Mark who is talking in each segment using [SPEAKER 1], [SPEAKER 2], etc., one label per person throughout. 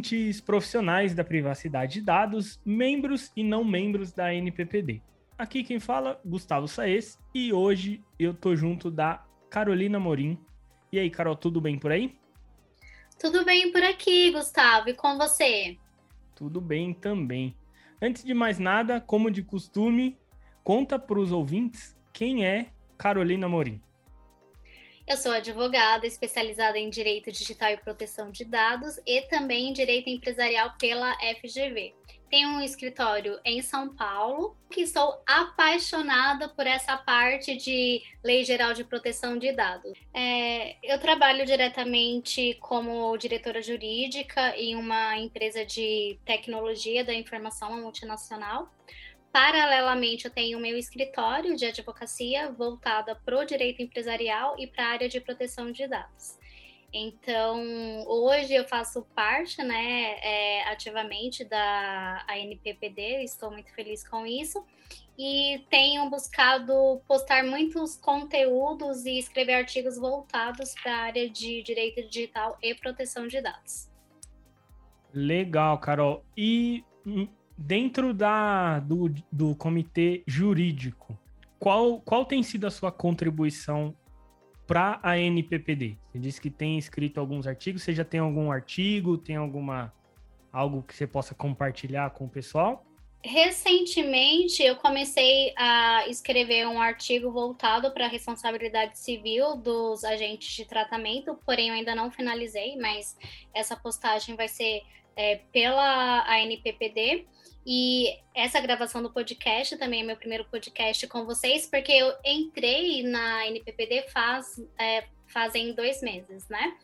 [SPEAKER 1] Ouvintes profissionais da privacidade de dados, membros e não membros da NPPD. Aqui quem fala, Gustavo Saez, e hoje eu tô junto da Carolina Morim. E aí, Carol, tudo bem por aí?
[SPEAKER 2] Tudo bem por aqui, Gustavo, e com você?
[SPEAKER 1] Tudo bem também. Antes de mais nada, como de costume, conta para os ouvintes quem é Carolina Morim.
[SPEAKER 2] Eu sou advogada especializada em Direito Digital e Proteção de Dados e também em Direito Empresarial pela FGV. Tenho um escritório em São Paulo, que sou apaixonada por essa parte de Lei Geral de Proteção de Dados. É, eu trabalho diretamente como diretora jurídica em uma empresa de tecnologia da informação multinacional. Paralelamente, eu tenho o meu escritório de advocacia voltada para o direito empresarial e para a área de proteção de dados. Então, hoje eu faço parte, né, é, ativamente da ANPPD, estou muito feliz com isso, e tenho buscado postar muitos conteúdos e escrever artigos voltados para a área de direito digital e proteção de dados.
[SPEAKER 1] Legal, Carol. E hum, dentro da, do, do comitê jurídico, qual, qual tem sido a sua contribuição para a NPPD? Você disse que tem escrito alguns artigos, você já tem algum artigo, tem alguma algo que você possa compartilhar com o pessoal?
[SPEAKER 2] Recentemente, eu comecei a escrever um artigo voltado para a responsabilidade civil dos agentes de tratamento, porém eu ainda não finalizei, mas essa postagem vai ser é, pela ANPPD. E essa gravação do podcast também é meu primeiro podcast com vocês, porque eu entrei na NPPD faz, é, fazem dois meses, né?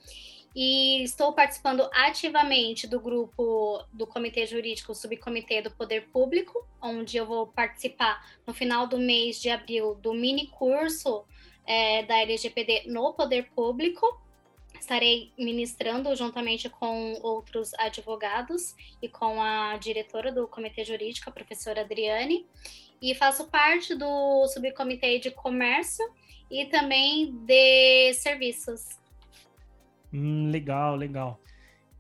[SPEAKER 2] E estou participando ativamente do grupo do Comitê Jurídico, Subcomitê do Poder Público, onde eu vou participar no final do mês de abril do mini curso é, da LGPD no Poder Público estarei ministrando juntamente com outros advogados e com a diretora do Comitê Jurídico, a professora Adriane, e faço parte do subcomitê de comércio e também de serviços.
[SPEAKER 1] Hum, legal, legal.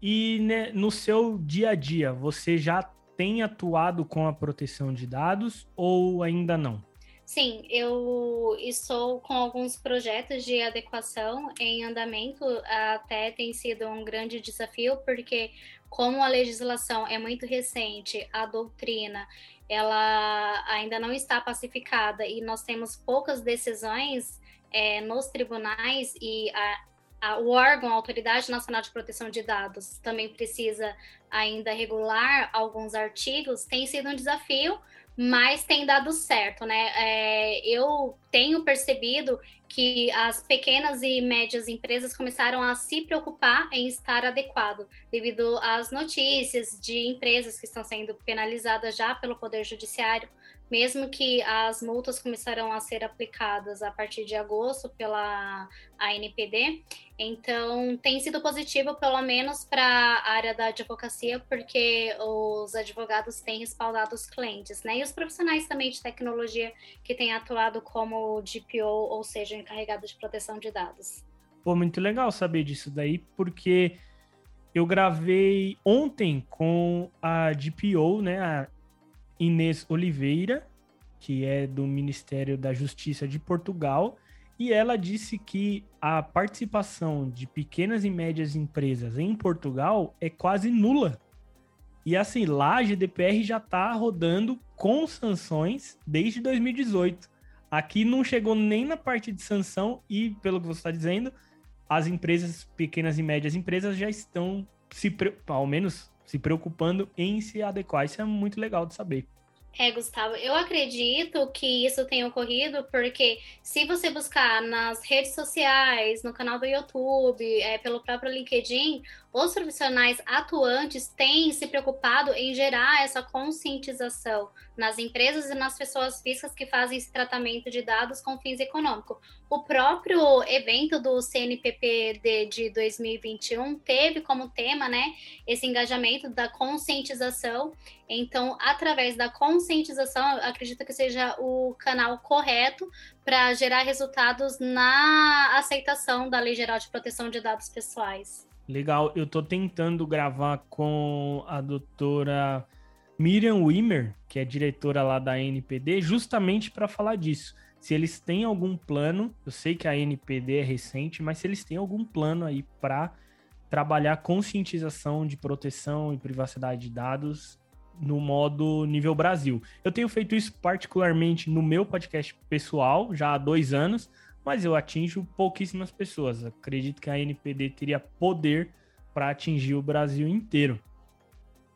[SPEAKER 1] E né, no seu dia a dia, você já tem atuado com a proteção de dados ou ainda não?
[SPEAKER 2] Sim, eu estou com alguns projetos de adequação em andamento, até tem sido um grande desafio, porque como a legislação é muito recente, a doutrina ela ainda não está pacificada e nós temos poucas decisões é, nos tribunais e a, a, o órgão, a Autoridade Nacional de Proteção de Dados, também precisa ainda regular alguns artigos, tem sido um desafio, mas tem dado certo, né? É, eu tenho percebido que as pequenas e médias empresas começaram a se preocupar em estar adequado, devido às notícias de empresas que estão sendo penalizadas já pelo Poder Judiciário mesmo que as multas começarão a ser aplicadas a partir de agosto pela ANPD. Então, tem sido positivo, pelo menos para a área da advocacia, porque os advogados têm respaldado os clientes, né? E os profissionais também de tecnologia que têm atuado como DPO, ou seja, encarregado de proteção de dados.
[SPEAKER 1] Pô, muito legal saber disso daí, porque eu gravei ontem com a DPO, né, a Inês Oliveira, que é do Ministério da Justiça de Portugal, e ela disse que a participação de pequenas e médias empresas em Portugal é quase nula. E assim, lá a GDPR já está rodando com sanções desde 2018. Aqui não chegou nem na parte de sanção e, pelo que você está dizendo, as empresas, pequenas e médias empresas, já estão se, ao menos se preocupando em se adequar. Isso é muito legal de saber.
[SPEAKER 2] É, Gustavo, eu acredito que isso tenha ocorrido porque se você buscar nas redes sociais, no canal do YouTube, é, pelo próprio LinkedIn, os profissionais atuantes têm se preocupado em gerar essa conscientização nas empresas e nas pessoas físicas que fazem esse tratamento de dados com fins econômicos. O próprio evento do CNPP de 2021 teve como tema, né, esse engajamento da conscientização. Então, através da conscientização, acredito que seja o canal correto para gerar resultados na aceitação da Lei Geral de Proteção de Dados Pessoais.
[SPEAKER 1] Legal, eu tô tentando gravar com a doutora Miriam Wimmer, que é diretora lá da NPD, justamente para falar disso. Se eles têm algum plano, eu sei que a NPD é recente, mas se eles têm algum plano aí para trabalhar conscientização de proteção e privacidade de dados no modo nível Brasil. Eu tenho feito isso particularmente no meu podcast pessoal, já há dois anos, mas eu atinjo pouquíssimas pessoas. Acredito que a NPD teria poder para atingir o Brasil inteiro.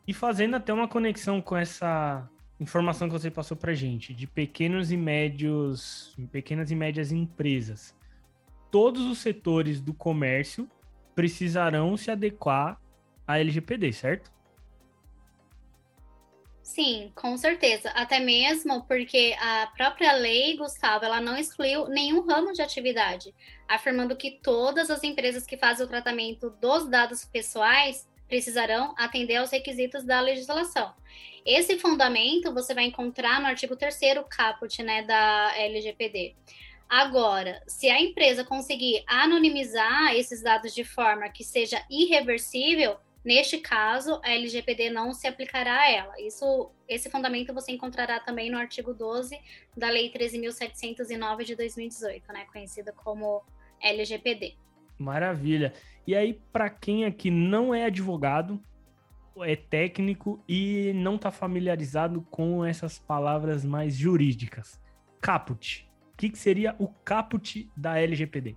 [SPEAKER 1] E fazendo até uma conexão com essa informação que você passou para gente, de pequenos e médios, pequenas e médias empresas. Todos os setores do comércio precisarão se adequar à LGPD, certo?
[SPEAKER 2] Sim, com certeza. Até mesmo porque a própria lei, Gustavo, ela não excluiu nenhum ramo de atividade, afirmando que todas as empresas que fazem o tratamento dos dados pessoais precisarão atender aos requisitos da legislação. Esse fundamento você vai encontrar no artigo 3 caput né, da LGPD. Agora, se a empresa conseguir anonimizar esses dados de forma que seja irreversível, Neste caso, a LGPD não se aplicará a ela. Isso, esse fundamento você encontrará também no artigo 12 da Lei 13.709 de 2018, né, conhecida como LGPD.
[SPEAKER 1] Maravilha. E aí, para quem aqui não é advogado, é técnico e não está familiarizado com essas palavras mais jurídicas, caput. O que, que seria o caput da LGPD?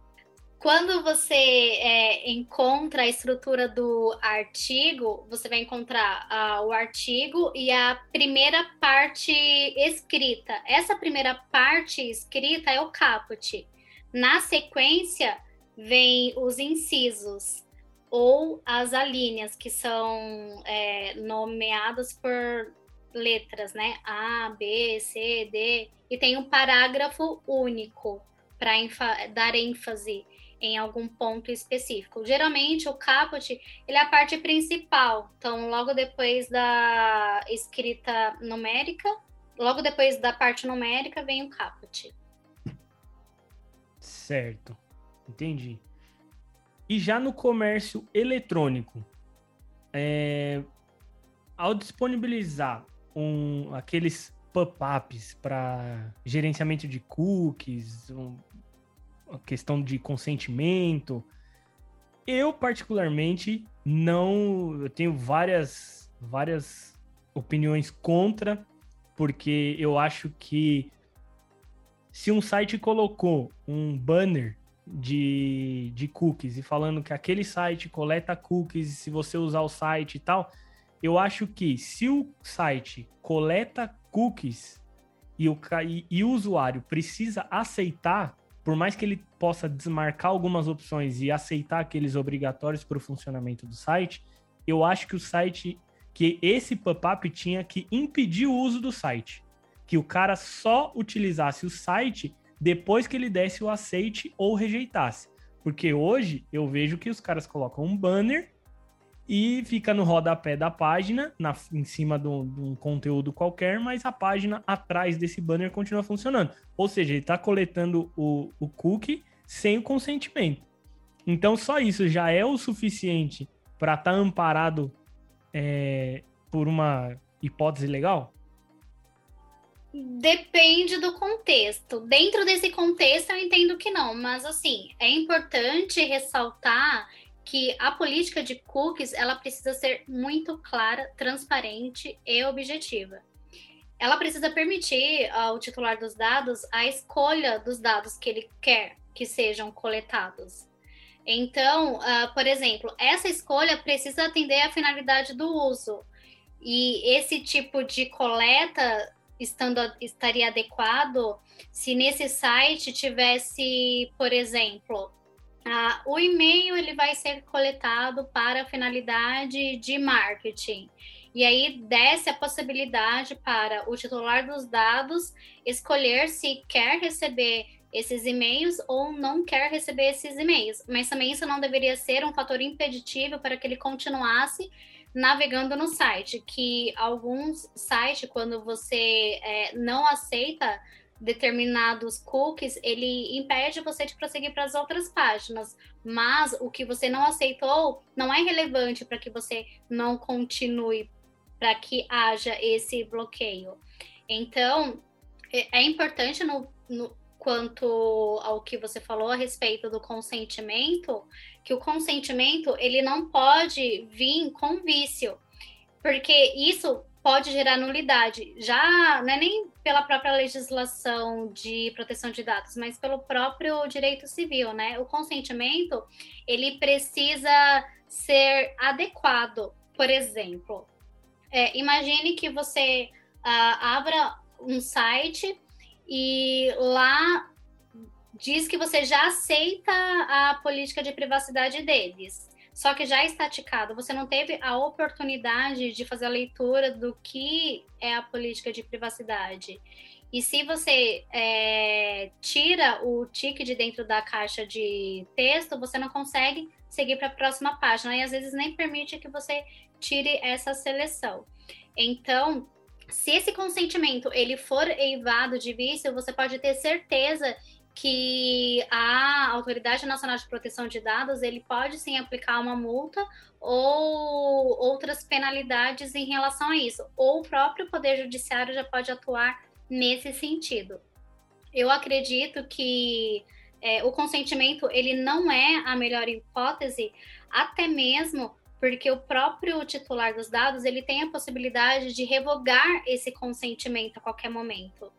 [SPEAKER 2] Quando você é, encontra a estrutura do artigo, você vai encontrar uh, o artigo e a primeira parte escrita. Essa primeira parte escrita é o caput. Na sequência, vem os incisos ou as alíneas, que são é, nomeadas por letras, né? A, B, C, D. E tem um parágrafo único para dar ênfase em algum ponto específico. Geralmente o caput ele é a parte principal. Então, logo depois da escrita numérica, logo depois da parte numérica vem o caput.
[SPEAKER 1] Certo. Entendi. E já no comércio eletrônico, é, ao disponibilizar um, aqueles pop-ups para gerenciamento de cookies, um, a questão de consentimento. Eu, particularmente, não. Eu tenho várias, várias opiniões contra, porque eu acho que se um site colocou um banner de, de cookies e falando que aquele site coleta cookies se você usar o site e tal, eu acho que se o site coleta cookies e o, e, e o usuário precisa aceitar por mais que ele possa desmarcar algumas opções e aceitar aqueles obrigatórios para o funcionamento do site, eu acho que o site, que esse pop-up tinha que impedir o uso do site. Que o cara só utilizasse o site depois que ele desse o aceite ou rejeitasse. Porque hoje eu vejo que os caras colocam um banner e fica no rodapé da página, na, em cima de um, conteúdo qualquer, mas a página atrás desse banner continua funcionando. Ou seja, ele está coletando o, o cookie sem o consentimento. Então, só isso já é o suficiente para estar tá amparado é, por uma hipótese legal?
[SPEAKER 2] Depende do contexto. Dentro desse contexto, eu entendo que não, mas assim, é importante ressaltar que a política de cookies ela precisa ser muito clara, transparente e objetiva. Ela precisa permitir ao titular dos dados a escolha dos dados que ele quer que sejam coletados. Então, uh, por exemplo, essa escolha precisa atender à finalidade do uso. E esse tipo de coleta estando, estaria adequado se nesse site tivesse, por exemplo, ah, o e-mail ele vai ser coletado para finalidade de marketing. E aí desce a possibilidade para o titular dos dados escolher se quer receber esses e-mails ou não quer receber esses e-mails. Mas também isso não deveria ser um fator impeditivo para que ele continuasse navegando no site. Que alguns sites, quando você é, não aceita determinados cookies, ele impede você de prosseguir para as outras páginas. Mas o que você não aceitou não é relevante para que você não continue, para que haja esse bloqueio. Então, é, é importante no, no, quanto ao que você falou a respeito do consentimento, que o consentimento ele não pode vir com vício, porque isso pode gerar nulidade. Já não é nem pela própria legislação de proteção de dados, mas pelo próprio direito civil, né? O consentimento ele precisa ser adequado. Por exemplo, é, imagine que você uh, abra um site e lá diz que você já aceita a política de privacidade deles só que já estaticado, você não teve a oportunidade de fazer a leitura do que é a política de privacidade. E se você é, tira o tique de dentro da caixa de texto, você não consegue seguir para a próxima página e às vezes nem permite que você tire essa seleção. Então, se esse consentimento ele for eivado de vício, você pode ter certeza que a Autoridade Nacional de Proteção de Dados ele pode sim aplicar uma multa ou outras penalidades em relação a isso, ou o próprio Poder Judiciário já pode atuar nesse sentido. Eu acredito que é, o consentimento ele não é a melhor hipótese, até mesmo porque o próprio titular dos dados ele tem a possibilidade de revogar esse consentimento a qualquer momento.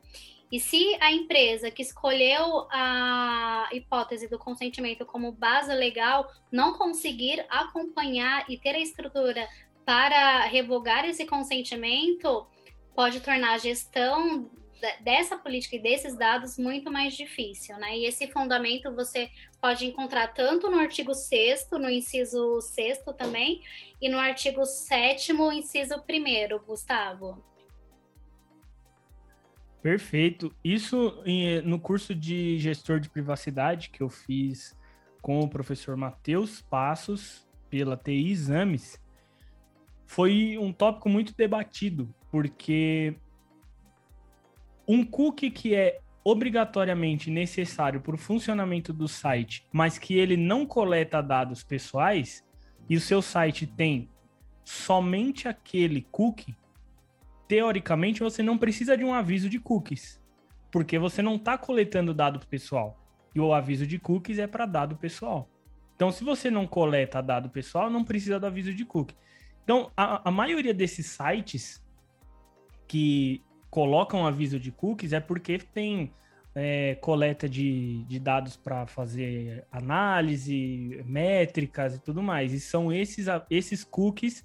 [SPEAKER 2] E se a empresa que escolheu a hipótese do consentimento como base legal não conseguir acompanhar e ter a estrutura para revogar esse consentimento, pode tornar a gestão dessa política e desses dados muito mais difícil, né? E esse fundamento você pode encontrar tanto no artigo 6 no inciso 6 também, e no artigo 7 inciso 1 Gustavo.
[SPEAKER 1] Perfeito. Isso no curso de gestor de privacidade que eu fiz com o professor Matheus Passos pela TI Exames foi um tópico muito debatido, porque um cookie que é obrigatoriamente necessário para o funcionamento do site, mas que ele não coleta dados pessoais, e o seu site tem somente aquele cookie, teoricamente, você não precisa de um aviso de cookies, porque você não está coletando dado pessoal. E o aviso de cookies é para dado pessoal. Então, se você não coleta dado pessoal, não precisa do aviso de cookie. Então, a, a maioria desses sites que colocam aviso de cookies é porque tem é, coleta de, de dados para fazer análise, métricas e tudo mais. E são esses, esses cookies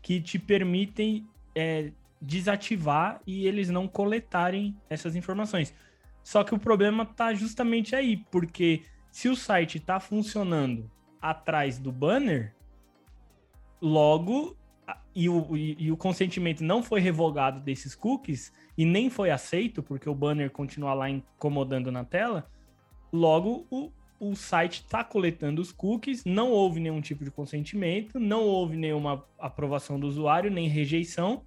[SPEAKER 1] que te permitem é, desativar e eles não coletarem essas informações. Só que o problema está justamente aí, porque se o site está funcionando atrás do banner, logo e o, e, e o consentimento não foi revogado desses cookies e nem foi aceito, porque o banner continua lá incomodando na tela, logo o, o site está coletando os cookies, não houve nenhum tipo de consentimento, não houve nenhuma aprovação do usuário, nem rejeição,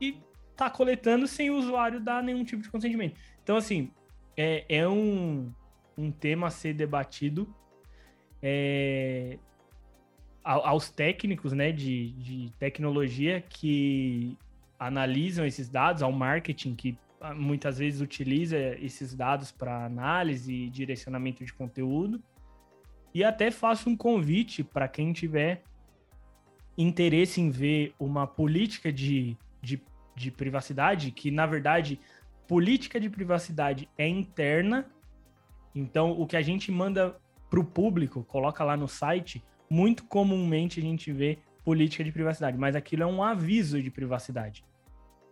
[SPEAKER 1] e tá coletando sem o usuário dar nenhum tipo de consentimento. Então, assim, é, é um, um tema a ser debatido é, aos técnicos né, de, de tecnologia que analisam esses dados, ao marketing que ah, muitas vezes utiliza esses dados para análise e direcionamento de conteúdo. E até faço um convite para quem tiver interesse em ver uma política de, de de privacidade, que na verdade política de privacidade é interna. Então, o que a gente manda para o público, coloca lá no site, muito comumente a gente vê política de privacidade, mas aquilo é um aviso de privacidade,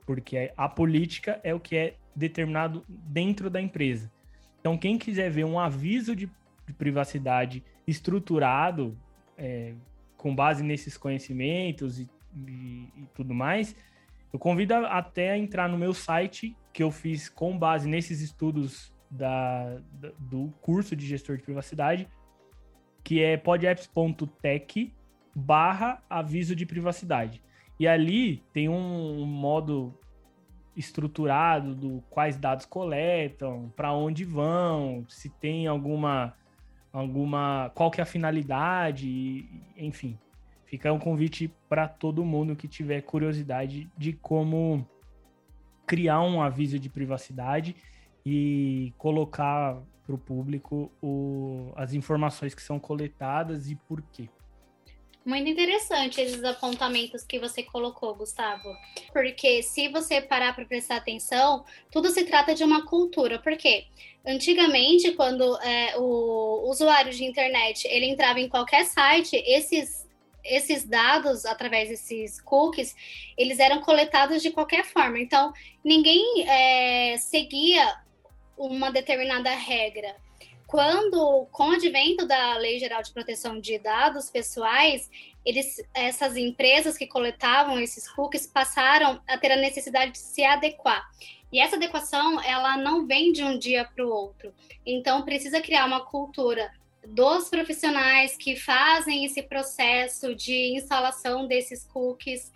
[SPEAKER 1] porque a política é o que é determinado dentro da empresa. Então, quem quiser ver um aviso de, de privacidade estruturado, é, com base nesses conhecimentos e, e, e tudo mais, eu convido até a entrar no meu site, que eu fiz com base nesses estudos da, do curso de gestor de privacidade, que é podapps.tech barra aviso de privacidade. E ali tem um, um modo estruturado do quais dados coletam, para onde vão, se tem alguma alguma qual que é a finalidade, enfim. Fica um convite para todo mundo que tiver curiosidade de como criar um aviso de privacidade e colocar para o público as informações que são coletadas e por quê.
[SPEAKER 2] Muito interessante esses apontamentos que você colocou, Gustavo. Porque se você parar para prestar atenção, tudo se trata de uma cultura. Por quê? Antigamente, quando é, o usuário de internet ele entrava em qualquer site, esses esses dados, através desses cookies, eles eram coletados de qualquer forma. Então, ninguém é, seguia uma determinada regra. Quando, com o advento da Lei Geral de Proteção de Dados Pessoais, eles, essas empresas que coletavam esses cookies passaram a ter a necessidade de se adequar. E essa adequação, ela não vem de um dia para o outro. Então, precisa criar uma cultura dos profissionais que fazem esse processo de instalação desses cookies.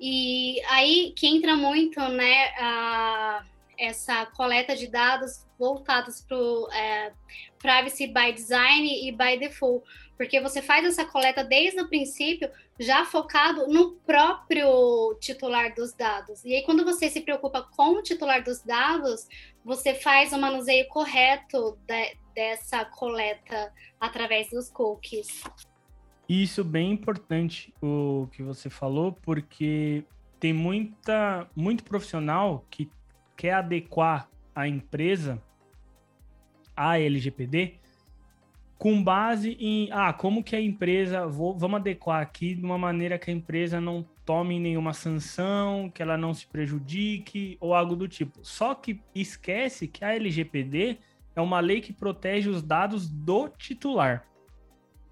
[SPEAKER 2] E aí que entra muito, né, a, essa coleta de dados voltados para o é, privacy by design e by default, porque você faz essa coleta desde o princípio já focado no próprio titular dos dados. E aí, quando você se preocupa com o titular dos dados, você faz o manuseio correto de, dessa coleta através dos cookies.
[SPEAKER 1] Isso bem importante o que você falou, porque tem muita muito profissional que quer adequar a empresa à LGPD com base em ah, como que a empresa vou, vamos adequar aqui de uma maneira que a empresa não tome nenhuma sanção, que ela não se prejudique ou algo do tipo. Só que esquece que a LGPD é uma lei que protege os dados do titular.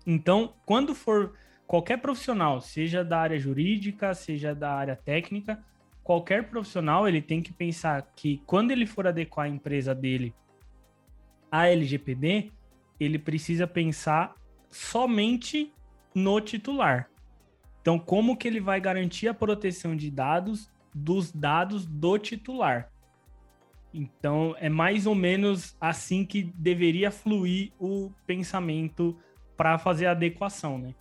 [SPEAKER 1] Então, quando for qualquer profissional, seja da área jurídica, seja da área técnica, qualquer profissional ele tem que pensar que quando ele for adequar a empresa dele à LGPD, ele precisa pensar somente no titular. Então, como que ele vai garantir a proteção de dados dos dados do titular? Então, é mais ou menos assim que deveria fluir o pensamento para fazer a adequação, né?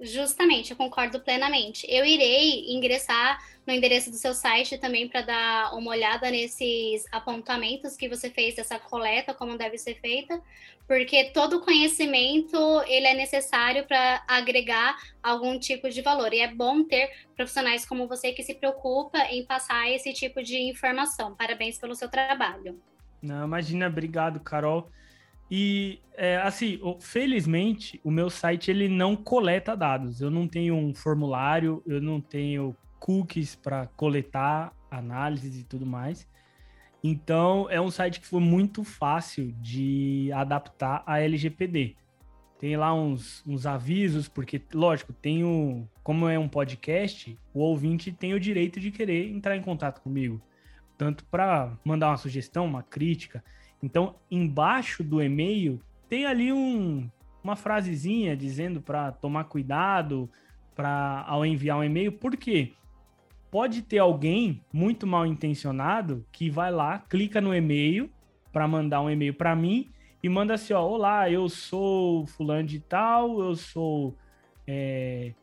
[SPEAKER 2] Justamente, eu concordo plenamente. Eu irei ingressar no endereço do seu site também para dar uma olhada nesses apontamentos que você fez dessa coleta, como deve ser feita, porque todo conhecimento ele é necessário para agregar algum tipo de valor. E é bom ter profissionais como você que se preocupa em passar esse tipo de informação. Parabéns pelo seu trabalho.
[SPEAKER 1] Não, imagina, obrigado, Carol. E é, assim, felizmente, o meu site ele não coleta dados. Eu não tenho um formulário, eu não tenho cookies para coletar análises e tudo mais. Então, é um site que foi muito fácil de adaptar a LGPD. Tem lá uns, uns avisos, porque, lógico, tem o, como é um podcast, o ouvinte tem o direito de querer entrar em contato comigo. Tanto para mandar uma sugestão, uma crítica. Então, embaixo do e-mail, tem ali um, uma frasezinha dizendo para tomar cuidado para ao enviar um e-mail. Por quê? pode ter alguém muito mal intencionado que vai lá, clica no e-mail para mandar um e-mail para mim e manda assim, ó, olá, eu sou fulano de tal, eu sou, é,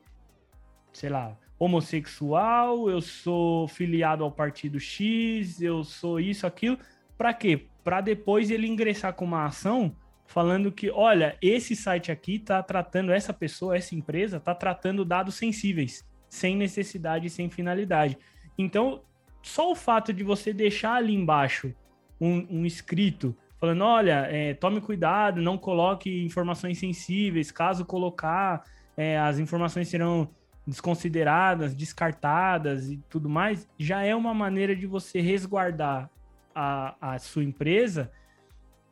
[SPEAKER 1] sei lá, homossexual, eu sou filiado ao partido X, eu sou isso, aquilo. Para quê? Para depois ele ingressar com uma ação falando que, olha, esse site aqui tá tratando essa pessoa, essa empresa tá tratando dados sensíveis sem necessidade e sem finalidade. Então, só o fato de você deixar ali embaixo um, um escrito falando: olha, é, tome cuidado, não coloque informações sensíveis, caso colocar, é, as informações serão desconsideradas, descartadas e tudo mais, já é uma maneira de você resguardar a, a sua empresa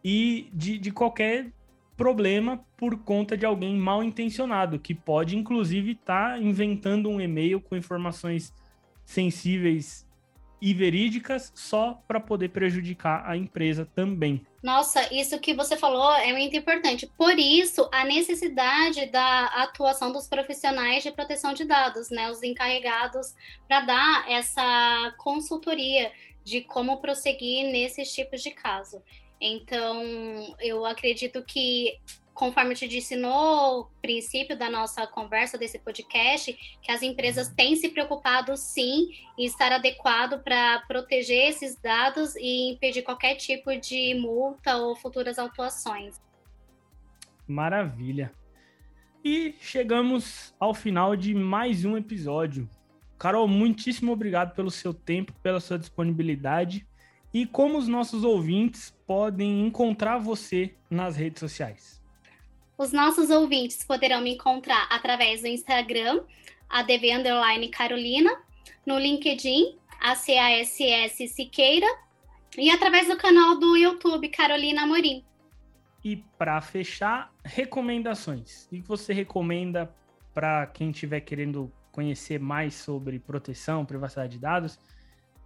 [SPEAKER 1] e de, de qualquer problema por conta de alguém mal intencionado, que pode inclusive estar tá inventando um e-mail com informações sensíveis e verídicas só para poder prejudicar a empresa também.
[SPEAKER 2] Nossa, isso que você falou é muito importante. Por isso, a necessidade da atuação dos profissionais de proteção de dados, né, os encarregados para dar essa consultoria de como prosseguir nesses tipos de caso. Então, eu acredito que conforme eu te disse no princípio da nossa conversa desse podcast, que as empresas têm se preocupado sim em estar adequado para proteger esses dados e impedir qualquer tipo de multa ou futuras autuações.
[SPEAKER 1] Maravilha. E chegamos ao final de mais um episódio. Carol, muitíssimo obrigado pelo seu tempo, pela sua disponibilidade. E como os nossos ouvintes podem encontrar você nas redes sociais?
[SPEAKER 2] Os nossos ouvintes poderão me encontrar através do Instagram, ADV Underline Carolina, no LinkedIn, ACASS Siqueira, e através do canal do YouTube Carolina Amorim.
[SPEAKER 1] E para fechar, recomendações. O que você recomenda para quem estiver querendo conhecer mais sobre proteção, privacidade de dados?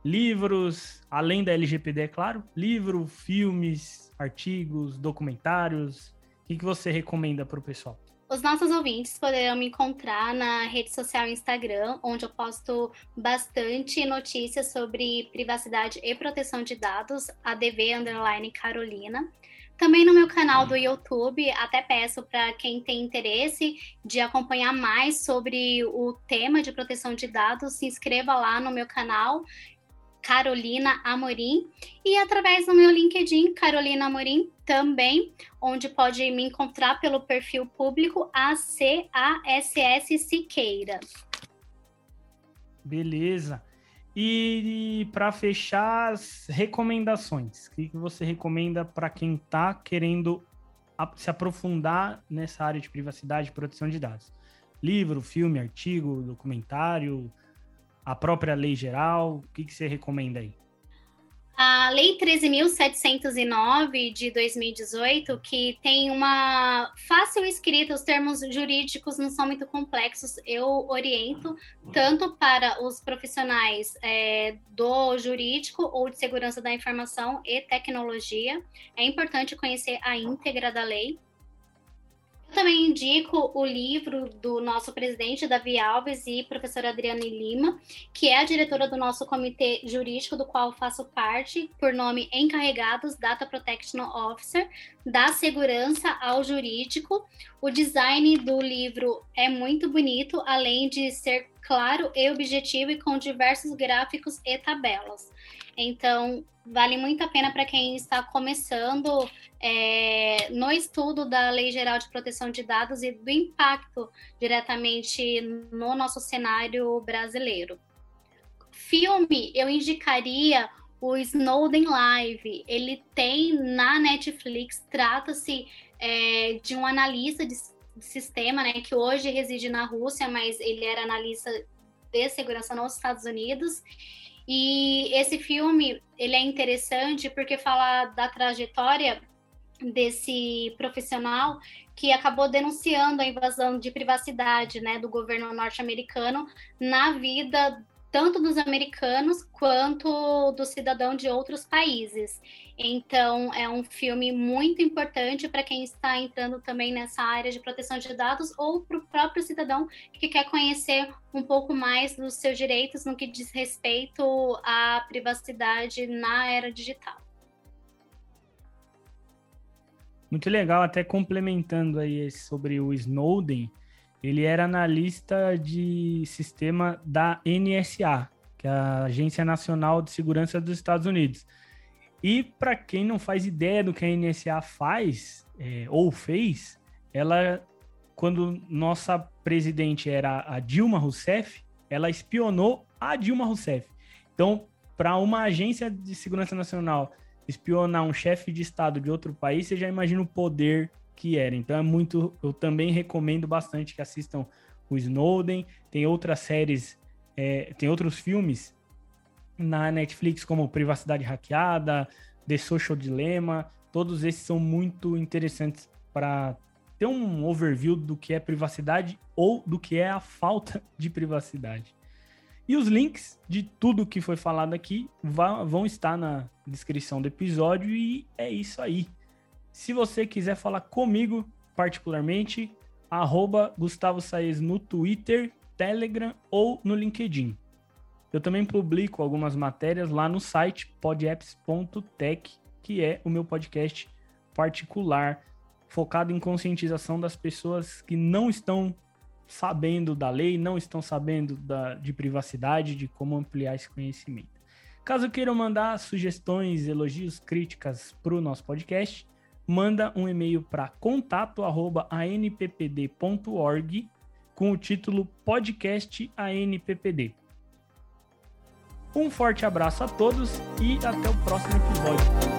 [SPEAKER 1] Livros, além da LGPD, é claro, livro, filmes, artigos, documentários, o que, que você recomenda para o pessoal?
[SPEAKER 2] Os nossos ouvintes poderão me encontrar na rede social Instagram, onde eu posto bastante notícias sobre privacidade e proteção de dados, ADV Carolina. Também no meu canal do YouTube, até peço para quem tem interesse de acompanhar mais sobre o tema de proteção de dados, se inscreva lá no meu canal Carolina Amorim e através do meu LinkedIn, Carolina Amorim, também, onde pode me encontrar pelo perfil público ACASS Siqueira.
[SPEAKER 1] Beleza. E para fechar, as recomendações. O que você recomenda para quem está querendo se aprofundar nessa área de privacidade e proteção de dados? Livro, filme, artigo, documentário, a própria lei geral? O que, que você recomenda aí?
[SPEAKER 2] A Lei 13.709 de 2018, que tem uma fácil escrita, os termos jurídicos não são muito complexos, eu oriento tanto para os profissionais é, do jurídico ou de segurança da informação e tecnologia. É importante conhecer a íntegra da lei também indico o livro do nosso presidente, Davi Alves, e professora Adriane Lima, que é a diretora do nosso comitê jurídico, do qual faço parte, por nome Encarregados Data Protection Officer, da segurança ao jurídico. O design do livro é muito bonito, além de ser claro e objetivo e com diversos gráficos e tabelas. Então, vale muito a pena para quem está começando é, no estudo da Lei Geral de Proteção de Dados e do impacto diretamente no nosso cenário brasileiro. Filme, eu indicaria o Snowden Live. Ele tem na Netflix, trata-se é, de um analista de sistema, né, que hoje reside na Rússia, mas ele era analista de segurança nos Estados Unidos e esse filme, ele é interessante porque fala da trajetória desse profissional que acabou denunciando a invasão de privacidade, né, do governo norte-americano na vida tanto dos americanos quanto do cidadão de outros países. Então, é um filme muito importante para quem está entrando também nessa área de proteção de dados ou para o próprio cidadão que quer conhecer um pouco mais dos seus direitos no que diz respeito à privacidade na era digital.
[SPEAKER 1] Muito legal, até complementando aí sobre o Snowden, ele era analista de sistema da NSA, que é a Agência Nacional de Segurança dos Estados Unidos. E para quem não faz ideia do que a NSA faz é, ou fez, ela, quando nossa presidente era a Dilma Rousseff, ela espionou a Dilma Rousseff. Então, para uma agência de segurança nacional espionar um chefe de estado de outro país, você já imagina o poder que era. Então é muito. Eu também recomendo bastante que assistam o Snowden. Tem outras séries, é, tem outros filmes na Netflix, como Privacidade Hackeada, The Social Dilemma. Todos esses são muito interessantes para ter um overview do que é privacidade ou do que é a falta de privacidade. E os links de tudo que foi falado aqui vão estar na descrição do episódio e é isso aí. Se você quiser falar comigo particularmente, arroba Gustavo Saez no Twitter, Telegram ou no LinkedIn. Eu também publico algumas matérias lá no site podapps.tech, que é o meu podcast particular, focado em conscientização das pessoas que não estão sabendo da lei, não estão sabendo da, de privacidade, de como ampliar esse conhecimento. Caso queiram mandar sugestões, elogios, críticas para o nosso podcast, manda um e-mail para contato@anppd.org com o título Podcast ANPPD. Um forte abraço a todos e até o próximo episódio.